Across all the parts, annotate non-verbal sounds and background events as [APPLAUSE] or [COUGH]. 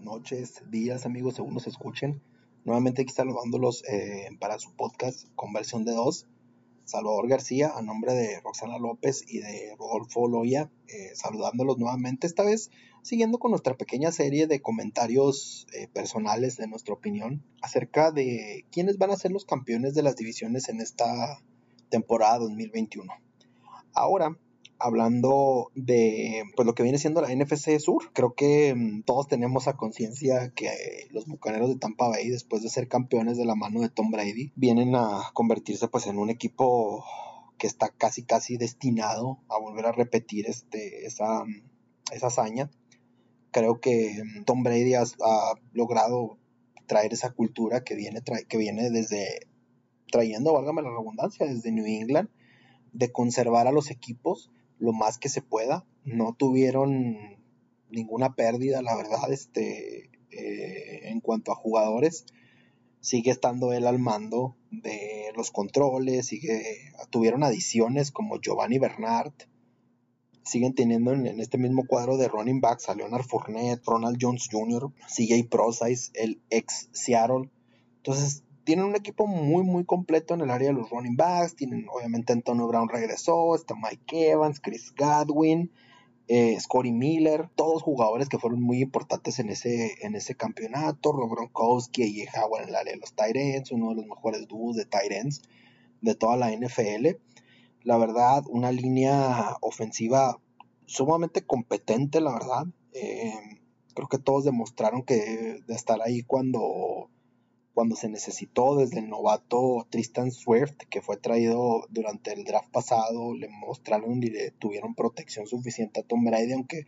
noches, días, amigos, según nos escuchen. Nuevamente aquí saludándolos eh, para su podcast Conversión de Dos. Salvador García, a nombre de Roxana López y de Rodolfo Loya, eh, saludándolos nuevamente, esta vez siguiendo con nuestra pequeña serie de comentarios eh, personales de nuestra opinión acerca de quiénes van a ser los campeones de las divisiones en esta temporada 2021. Ahora, hablando de pues, lo que viene siendo la NFC Sur. Creo que mm, todos tenemos a conciencia que los Bucaneros de Tampa Bay, después de ser campeones de la mano de Tom Brady, vienen a convertirse pues en un equipo que está casi casi destinado a volver a repetir este, esa, esa hazaña. Creo que mm, Tom Brady ha, logrado traer esa cultura que viene, que viene desde trayendo, válgame la redundancia, desde New England, de conservar a los equipos lo más que se pueda. No tuvieron ninguna pérdida, la verdad, este, eh, en cuanto a jugadores. Sigue estando él al mando de los controles, sigue, tuvieron adiciones como Giovanni Bernard, siguen teniendo en, este mismo cuadro de running backs a Leonard Fournette, Ronald Jones Jr., CJ Procise, el ex Seattle. Entonces, tienen un equipo muy, muy completo en el área de los running backs. Tienen, obviamente, Antonio Brown regresó, está Mike Evans, Chris Godwin, eh, Scotty Miller, todos jugadores que fueron muy importantes en ese, en ese campeonato. Rob Gronkowski y Howard en el área de los Tyrants, uno de los mejores dúos de Tyrants de toda la NFL. La verdad, una línea ofensiva sumamente competente, la verdad. Eh, creo que todos demostraron que de estar ahí cuando cuando se necesitó desde el novato Tristan Swift, que fue traído durante el draft pasado, le mostraron y le tuvieron protección suficiente a Tom Brady, aunque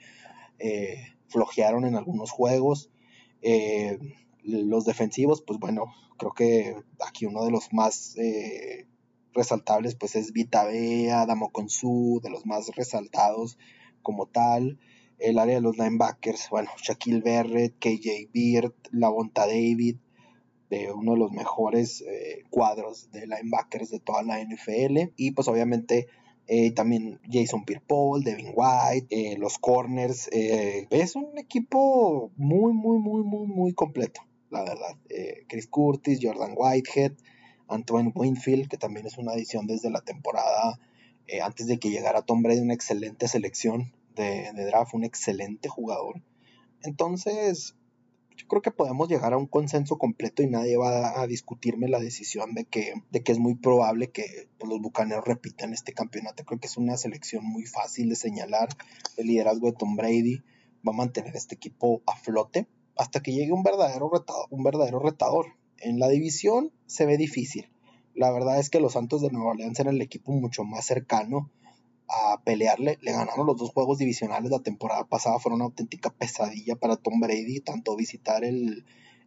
eh, flojearon en algunos juegos. Eh, los defensivos, pues bueno, creo que aquí uno de los más eh, resaltables pues es Vita Bea, Damo Consu, de los más resaltados como tal. El área de los linebackers, bueno, Shaquille Barrett, KJ Beard, Lavonta David, de uno de los mejores eh, cuadros de linebackers de toda la NFL. Y pues obviamente eh, también Jason Pierre-Paul, Devin White, eh, los corners. es un equipo muy, muy, muy, muy, muy completo, la verdad. Chris Curtis, Jordan Whitehead, Antoine Winfield, que también es una adición desde la temporada antes de que llegara Tom Brady, una excelente selección de, de draft, un excelente jugador. Entonces, yo creo que podemos llegar a un consenso completo y nadie va a discutirme la decisión de que, de que es muy probable que pues, los Bucaneros repitan este campeonato. Creo que es una selección muy fácil de señalar. El liderazgo de Tom Brady va a mantener este equipo a flote hasta que llegue un verdadero retador. Un verdadero retador. En la división se ve difícil. La verdad es que los Santos de Nueva Orleans eran el equipo mucho más cercano a pelearle. Le ganaron los dos juegos divisionales la temporada pasada. Fueron una auténtica pesadilla para Tom Brady, tanto visitar el,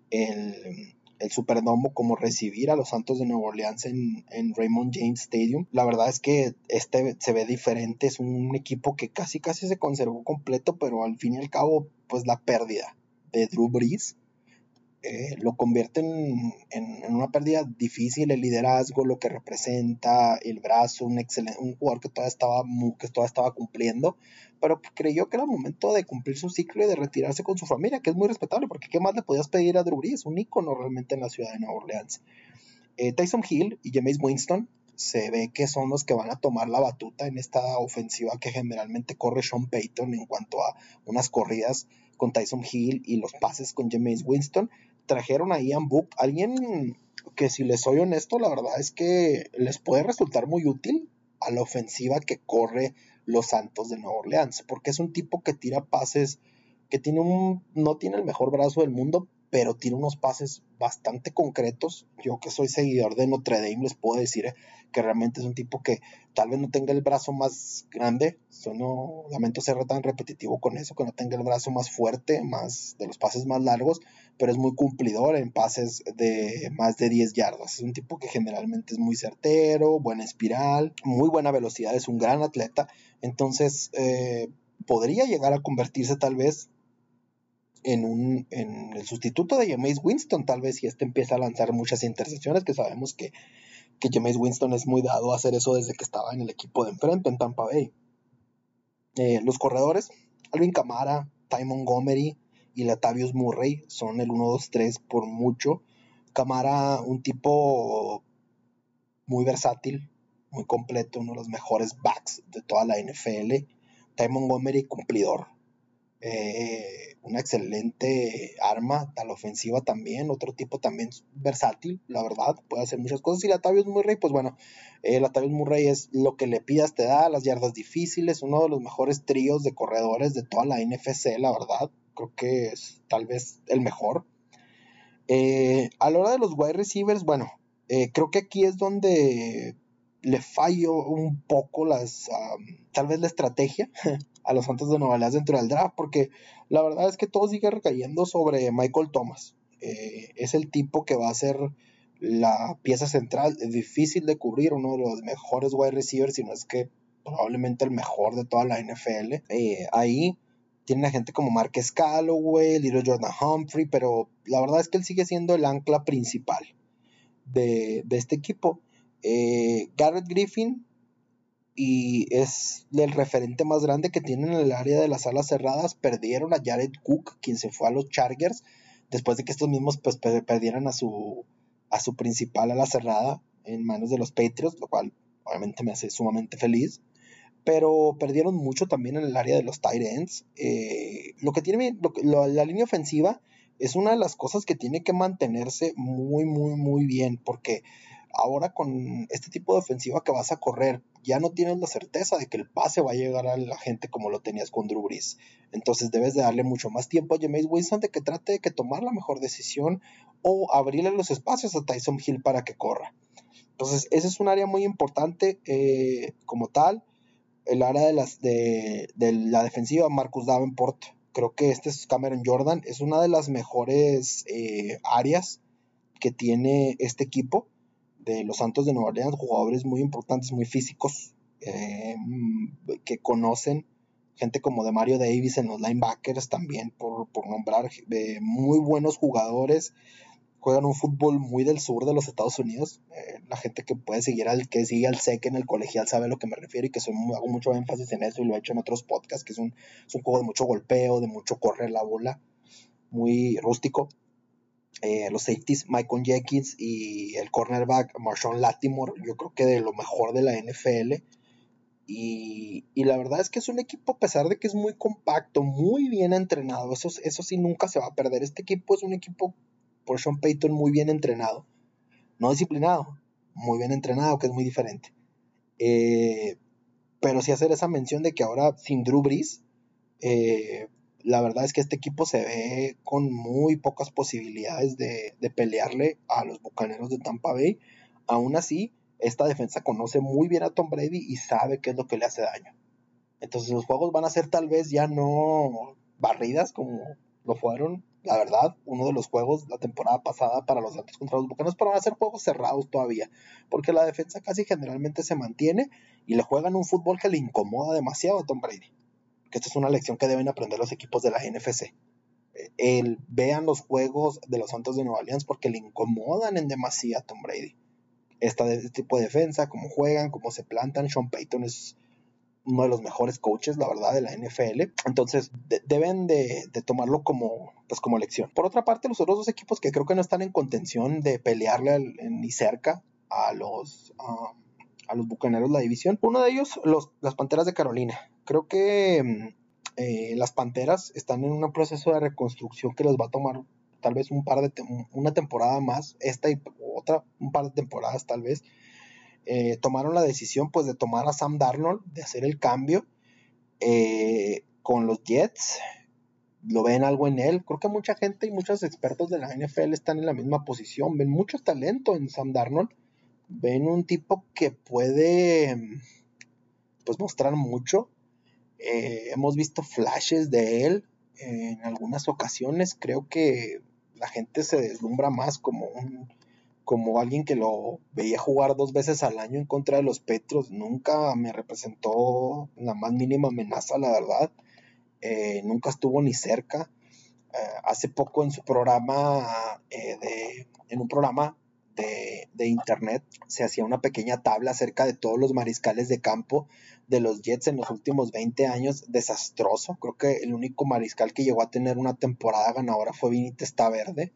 el, el Superdomo como recibir a los Santos de Nueva Orleans en, en, Raymond James Stadium. La verdad es que este se ve diferente. Es un equipo que casi casi se conservó completo, pero al fin y al cabo, pues la pérdida de Drew Brees eh, lo convierte en, una pérdida difícil el liderazgo, lo que representa, el brazo, un excelente, un jugador que todavía estaba que todavía estaba cumpliendo, pero creyó que era el momento de cumplir su ciclo y de retirarse con su familia, que es muy respetable, porque qué más le podías pedir a Drew Brees, un ícono realmente en la ciudad de Nueva Orleans. Eh, Tyson Hill y James Winston se ve que son los que van a tomar la batuta en esta ofensiva que generalmente corre Sean Payton en cuanto a unas corridas con Tyson Hill y los pases con James Winston trajeron a Ian Book, alguien que si les soy honesto, la verdad es que les puede resultar muy útil a la ofensiva que corre los Santos de Nueva Orleans, porque es un tipo que tira pases, que tiene un, no tiene el mejor brazo del mundo, pero tiene unos pases bastante concretos. Yo que soy seguidor de Notre Dame les puedo decir que realmente es un tipo que tal vez no tenga el brazo más grande, lamento ser tan repetitivo con eso, que no tenga el brazo más fuerte, más de los pases más largos, pero es muy cumplidor en pases de más de 10 yardas. Es un tipo que generalmente es muy certero, buena espiral, muy buena velocidad, es un gran atleta, entonces eh, podría llegar a convertirse tal vez en, un, en el sustituto de Jameis Winston, tal vez si este empieza a lanzar muchas intercepciones, que sabemos que, que Jameis Winston es muy dado a hacer eso desde que estaba en el equipo de enfrente, en Tampa Bay. Eh, los corredores, Alvin Kamara, Ty Montgomery, y Latavius Murray son el 1, 2, 3 por mucho. Camara, un tipo muy versátil, muy completo, uno de los mejores backs de toda la NFL. Ty Montgomery, cumplidor. Eh, una excelente arma a la ofensiva también, otro tipo también versátil, la verdad, puede hacer muchas cosas. Y Latavius Murray, pues bueno, eh, Latavius Murray es lo que le pidas te da, las yardas difíciles, uno de los mejores tríos de corredores de toda la NFC, la verdad, creo que es tal vez el mejor. Eh, a la hora de los wide receivers, bueno, eh, creo que aquí es donde le fallo un poco las, tal vez la estrategia [LAUGHS] a los Santos de Nueva dentro del draft, porque la verdad es que todo sigue recayendo sobre Michael Thomas. Eh, es el tipo que va a ser la pieza central, difícil de cubrir, uno de los mejores wide receivers, si no es que probablemente el mejor de toda la NFL. Eh, ahí tienen a gente como Marques Calloway, Little Jordan Humphrey, pero la verdad es que él sigue siendo el ancla principal de, de este equipo. Eh, Garrett Griffin y es el referente más grande que tienen en el área de las alas cerradas. Perdieron a Jared Cook, quien se fue a los Chargers, después de que estos mismos pues, perdieran a su, a su principal ala cerrada en manos de los Patriots, lo cual obviamente me hace sumamente feliz. Pero perdieron mucho también en el área de los tight ends. Eh, lo que tiene la línea ofensiva es una de las cosas que tiene que mantenerse muy, muy, muy bien, porque ahora con este tipo de ofensiva que vas a correr, ya no tienes la certeza de que el pase va a llegar a la gente como lo tenías con Drew Brees. Entonces debes de darle mucho más tiempo a Jameis Winston de que trate de que tomar la mejor decisión o abrirle los espacios a Tyson Hill para que corra. Entonces, ese es un área muy importante eh, como tal. El área de, las, de, la defensiva, Marcus Davenport. Creo que este es Cameron Jordan. Es una de las mejores eh, áreas que tiene este equipo de los Santos de Nueva Orleans, jugadores muy importantes, muy físicos, eh, que conocen, gente como de Mario Davis en los linebackers también, por, nombrar de muy buenos jugadores, juegan un fútbol muy del sur de los Estados Unidos, eh, la gente que puede seguir al que sigue al SEC en el colegial sabe a lo que me refiero y que hago mucho énfasis en eso y lo he hecho en otros podcasts, que es un, es un juego de mucho golpeo, de mucho correr la bola, muy rústico. Eh, los safeties Michael Jenkins y el cornerback Marshawn Latimore, yo creo que de lo mejor de la NFL. Y, la verdad es que es un equipo, a pesar de que es muy compacto, muy bien entrenado, eso, eso sí nunca se va a perder. Este equipo es un equipo, por Sean Payton, muy bien entrenado. No disciplinado, muy bien entrenado, que es muy diferente. Eh, pero sí hacer esa mención de que ahora sin Drew Brees, eh, la verdad es que este equipo se ve con muy pocas posibilidades de, pelearle a los Bucaneros de Tampa Bay. Aún así, esta defensa conoce muy bien a Tom Brady y sabe qué es lo que le hace daño. Entonces los juegos van a ser tal vez ya no barridas como lo fueron, la verdad, uno de los juegos la temporada pasada para los Santos contra los Bucaneros, pero van a ser juegos cerrados todavía, porque la defensa casi generalmente se mantiene y le juegan un fútbol que le incomoda demasiado a Tom Brady que esta es una lección que deben aprender los equipos de la NFC. El, vean los juegos de los Santos de Nueva Orleans porque le incomodan en demasía a Tom Brady. Esta, este tipo de defensa, cómo juegan, cómo se plantan. Sean Payton es uno de los mejores coaches, la verdad, de la NFL. Entonces, deben de, tomarlo como, pues, como lección. Por otra parte, los otros dos equipos que creo que no están en contención de pelearle ni cerca a los, a los bucaneros la división. Uno de ellos, los, las Panteras de Carolina. Creo que mm, eh, las Panteras están en un proceso de reconstrucción que les va a tomar tal vez un par de una temporada más, esta y otra, un par de temporadas tal vez. Eh, tomaron la decisión pues de tomar a Sam Darnold, de hacer el cambio eh, con los Jets. Lo ven algo en él. Creo que mucha gente y muchos expertos de la NFL están en la misma posición. Ven mucho talento en Sam Darnold. Ven un tipo que puede pues mostrar mucho eh, hemos visto flashes de él en algunas ocasiones. Creo que la gente se deslumbra más como como alguien que lo veía jugar dos veces al año en contra de los Petros. Nunca me representó la más mínima amenaza, la verdad. Eh, nunca estuvo ni cerca. Eh, hace poco en su programa, de, en un programa de, internet se hacía una pequeña tabla acerca de todos los mariscales de campo de los Jets en los últimos 20 años. Desastroso. Creo que el único mariscal que llegó a tener una temporada ganadora fue Vinny Verde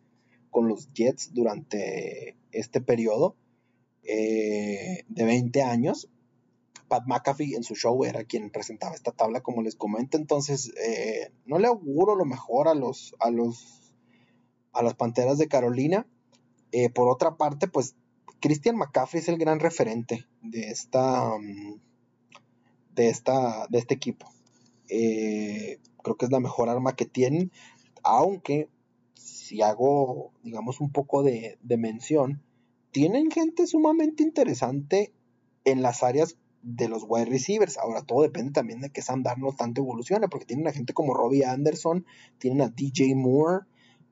con los Jets durante este periodo eh, de 20 años. Pat McAfee en su show era quien presentaba esta tabla, como les comento. Entonces, eh, no le auguro lo mejor a los, a los, a las Panteras de Carolina. Eh, por otra parte, pues Christian McCaffrey es el gran referente de esta, de esta, de este equipo. creo que es la mejor arma que tienen, aunque si hago, digamos, un poco de, mención, tienen gente sumamente interesante en las áreas de los wide receivers. Ahora todo depende también de que Sam Darnold tanto evolucione, porque tienen a gente como Robbie Anderson, tienen a DJ Moore,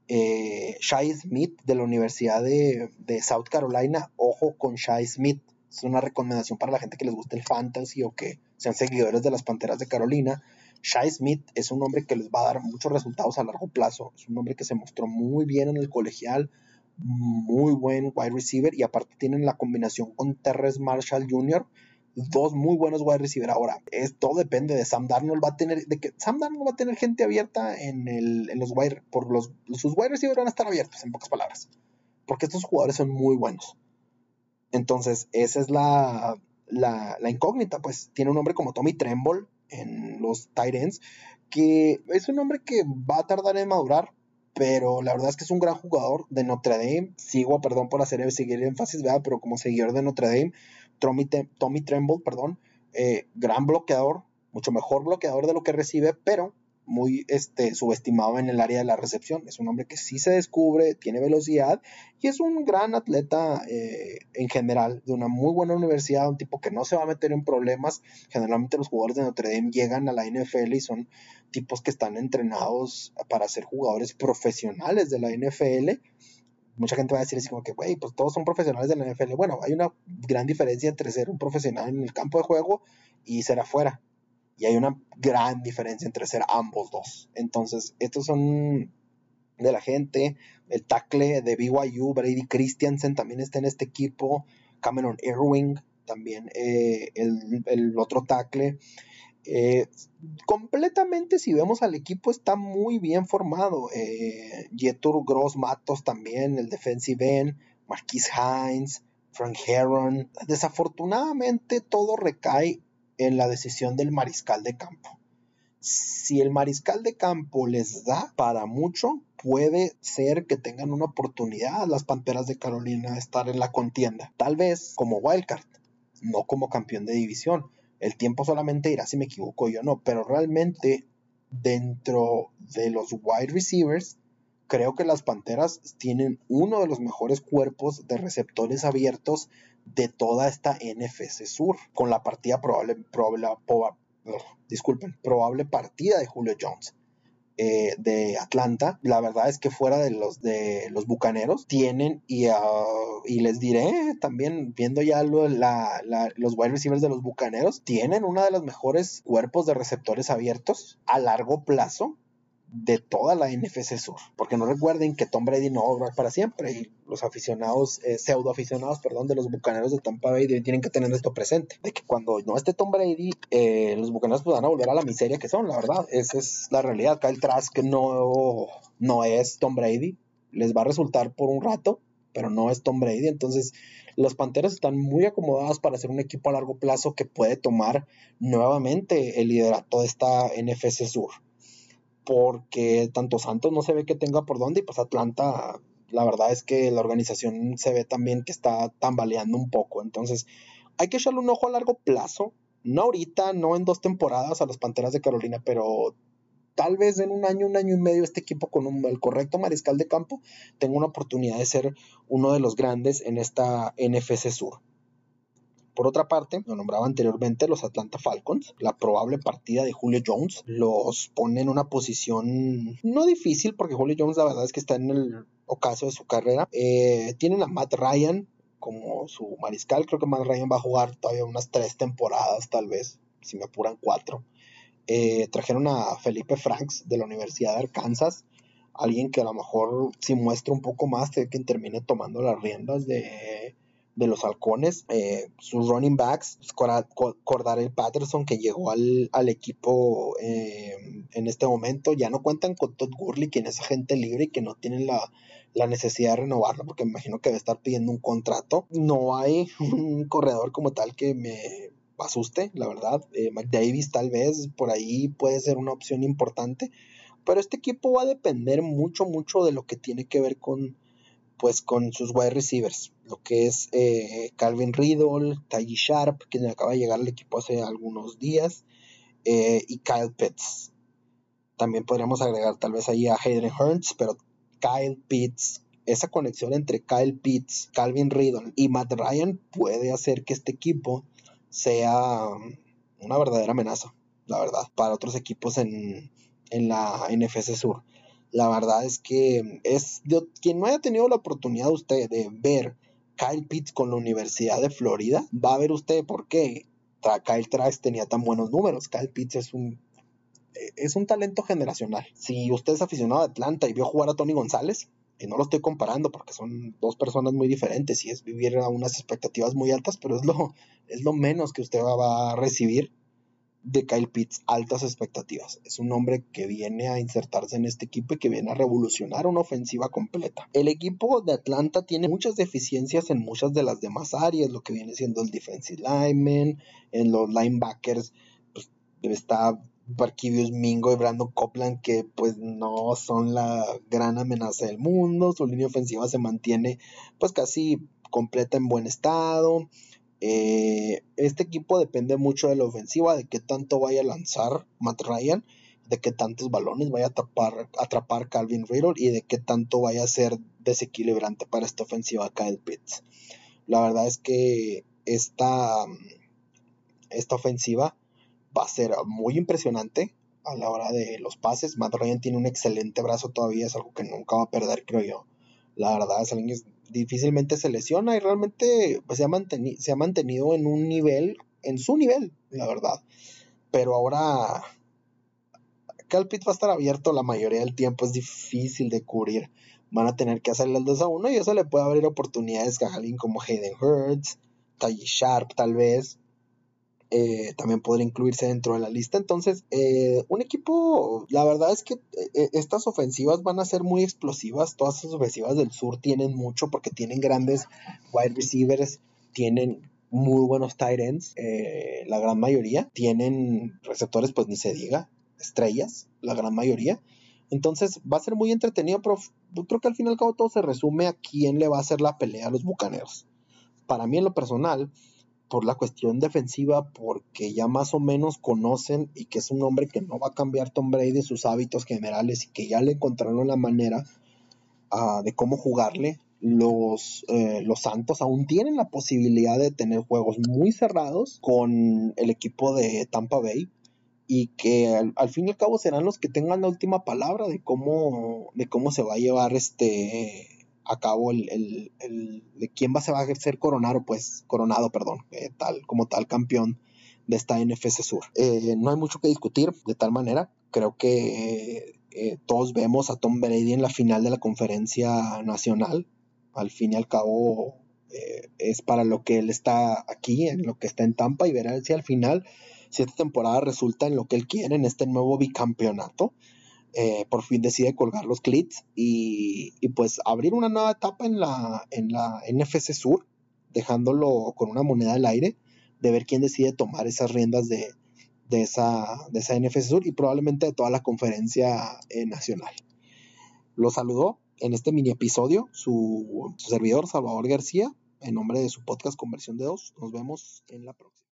eh, Shai Smith de la Universidad de, de, South Carolina. Ojo con Shai Smith. Es una recomendación para la gente que les guste el fantasy o que sean seguidores de las Panteras de Carolina. Shai Smith es un hombre que les va a dar muchos resultados a largo plazo. Es un hombre que se mostró muy bien en el colegial, muy buen wide receiver y aparte tienen la combinación con Terrence Marshall Jr., dos muy buenos wide receiver. Ahora, es, todo depende de Sam Darnold. Va a tener, de que Sam Darnold va a tener gente abierta en, el, en los wide, por los, sus wide receivers van a estar abiertos, en pocas palabras. Porque estos jugadores son muy buenos. Entonces, esa es la, la, incógnita. Pues tiene un hombre como Tommy Tremble, en los Titans, que es un hombre que va a tardar en madurar, pero la verdad es que es un gran jugador de Notre Dame. Sigo, perdón por hacer seguir énfasis, ¿verdad? pero como seguidor de Notre Dame, Tommy, Tremble, perdón, eh, gran bloqueador, mucho mejor bloqueador de lo que recibe, pero muy este, subestimado en el área de la recepción. Es un hombre que sí se descubre, tiene velocidad y es un gran atleta eh, en general, de una muy buena universidad, un tipo que no se va a meter en problemas. Generalmente los jugadores de Notre Dame llegan a la NFL y son tipos que están entrenados para ser jugadores profesionales de la NFL. Mucha gente va a decir así como que, güey, pues todos son profesionales de la NFL. Bueno, hay una gran diferencia entre ser un profesional en el campo de juego y ser afuera. Y hay una gran diferencia entre ser ambos dos. Entonces, estos son de la gente. El tackle de BYU, Brady Christiansen, también está en este equipo. Cameron Irving, también eh, el, otro tackle. Eh, completamente, si vemos al equipo, está muy bien formado. Eh, Jetur Gross Matos también, el defensive end, Marquis Hines, Frank Heron. Desafortunadamente, todo recae en la decisión del mariscal de campo. Si el mariscal de campo les da para mucho, puede ser que tengan una oportunidad las Panteras de Carolina de estar en la contienda. Tal vez como wildcard, no como campeón de división. El tiempo solamente irá si me equivoco yo no, pero realmente dentro de los wide receivers, creo que las Panteras tienen uno de los mejores cuerpos de receptores abiertos de toda esta NFC Sur, con la partida probable, probable, disculpen, probable partida de Julio Jones. Eh, de Atlanta, la verdad es que fuera de los de los bucaneros tienen y, ah, y les diré también viendo ya los wide receivers de los bucaneros tienen una de los mejores cuerpos de receptores abiertos a largo plazo de toda la NFC Sur. Porque no recuerden que Tom Brady no va a durar para siempre y los aficionados, eh, pseudo aficionados, perdón, de los bucaneros de Tampa Bay tienen que tener esto presente. De que cuando no esté Tom Brady, eh, los bucaneros pues, van a volver a la miseria que son, la verdad. Esa es la realidad. Kyle Trask no, no es Tom Brady. Les va a resultar por un rato, pero no es Tom Brady. Entonces, los Panteras están muy acomodados para ser un equipo a largo plazo que puede tomar nuevamente el liderato de esta NFC Sur porque tanto Santos no se ve que tenga por dónde y pues Atlanta, la verdad es que la organización se ve también que está tambaleando un poco. Entonces, hay que echarle un ojo a largo plazo. No ahorita, no en dos temporadas a las Panteras de Carolina, pero tal vez en un año, un año y medio este equipo con un, el correcto mariscal de campo tenga una oportunidad de ser uno de los grandes en esta NFC Sur. Por otra parte, lo nombraba anteriormente los Atlanta Falcons, la probable partida de Julio Jones los pone en una posición no difícil porque Julio Jones la verdad es que está en el ocaso de su carrera. Eh, tienen a Matt Ryan como su mariscal, creo que Matt Ryan va a jugar todavía unas tres temporadas tal vez, si me apuran cuatro. Eh, trajeron a Felipe Franks de la Universidad de Arkansas, alguien que a lo mejor si muestra un poco más, que termine tomando las riendas de, de los halcones. Eh, sus running backs, Cordarel Patterson, que llegó al, equipo eh, en este momento, ya no cuentan con Todd Gurley, quien es agente libre y que no tienen la, necesidad de renovarlo, porque me imagino que debe estar pidiendo un contrato. No hay un corredor como tal que me asuste, la verdad. Eh, McDavis tal vez por ahí puede ser una opción importante. Pero este equipo va a depender mucho, mucho de lo que tiene que ver con, pues, con sus wide receivers. Lo que es eh, Calvin Riddle, Taji Sharp, quien acaba de llegar al equipo hace algunos días, eh, y Kyle Pitts. También podríamos agregar tal vez ahí a Hayden Hurts, pero Kyle Pitts, esa conexión entre Kyle Pitts, Calvin Riddle y Matt Ryan puede hacer que este equipo sea una verdadera amenaza, la verdad, para otros equipos en, en la NFC Sur. La verdad es que es quien no haya tenido la oportunidad usted de ver Kyle Pitts con la Universidad de Florida, va a ver usted por qué Kyle Trask tenía tan buenos números. Kyle Pitts es un es un talento generacional. Si usted es aficionado a Atlanta y vio jugar a Tony González, y no lo estoy comparando porque son dos personas muy diferentes y es vivir a unas expectativas muy altas, pero es lo, es lo menos que usted va a recibir de Kyle Pitts, altas expectativas. Es un hombre que viene a insertarse en este equipo y que viene a revolucionar una ofensiva completa. El equipo de Atlanta tiene muchas deficiencias en muchas de las demás áreas, lo que viene siendo el defensive lineman, en los linebackers, pues está Barquivius Mingo y Brandon Copland, que pues no son la gran amenaza del mundo. Su línea ofensiva se mantiene pues casi completa en buen estado. Eh, este equipo depende mucho de la ofensiva, de qué tanto vaya a lanzar Matt Ryan, de qué tantos balones vaya a atrapar, Calvin Riddle y de qué tanto vaya a ser desequilibrante para esta ofensiva Kyle Pitts. La verdad es que esta, esta ofensiva va a ser muy impresionante a la hora de los pases. Matt Ryan tiene un excelente brazo todavía, es algo que nunca va a perder, creo yo. La verdad es alguien difícilmente se lesiona y realmente pues, se, ha se ha mantenido en un nivel, en su nivel, la verdad. Pero ahora Calpit va a estar abierto la mayoría del tiempo, es difícil de cubrir. Van a tener que hacerle el 2 a 1 y eso le puede abrir oportunidades a alguien como Hayden Hurts, Ty Sharp tal vez, eh, también podría incluirse dentro de la lista. Entonces, eh, un equipo, la verdad es que eh, estas ofensivas van a ser muy explosivas. Todas las ofensivas del sur tienen mucho porque tienen grandes wide receivers, tienen muy buenos tight ends, la gran mayoría. Tienen receptores, pues ni se diga, estrellas, la gran mayoría. Entonces va a ser muy entretenido, pero yo creo que al fin y al cabo todo se resume a quién le va a hacer la pelea a los bucaneros. Para mí en lo personal, por la cuestión defensiva, porque ya más o menos conocen y que es un hombre que no va a cambiar Tom Brady sus hábitos generales y que ya le encontraron la manera ah, de cómo jugarle. Los, eh, los Santos aún tienen la posibilidad de tener juegos muy cerrados con el equipo de Tampa Bay y que al, al, fin y al cabo serán los que tengan la última palabra de cómo, de cómo se va a llevar este a cabo el, de quién va, a ser coronado, pues, coronado, perdón, eh, tal, como tal campeón de esta NFC Sur. Eh, no hay mucho que discutir de tal manera. Creo que eh, todos vemos a Tom Brady en la final de la conferencia nacional. Al fin y al cabo es para lo que él está aquí, en lo que está en Tampa y verá si al final, si esta temporada resulta en lo que él quiere, en este nuevo bicampeonato. Eh, por fin decide colgar los clits y, pues abrir una nueva etapa en la, en la NFC Sur, dejándolo con una moneda al aire, de ver quién decide tomar esas riendas de, esa, de esa NFC Sur y probablemente de toda la conferencia eh, nacional. Lo saludó en este mini episodio su, su servidor Salvador García, en nombre de su podcast Conversión de Dos. Nos vemos en la próxima.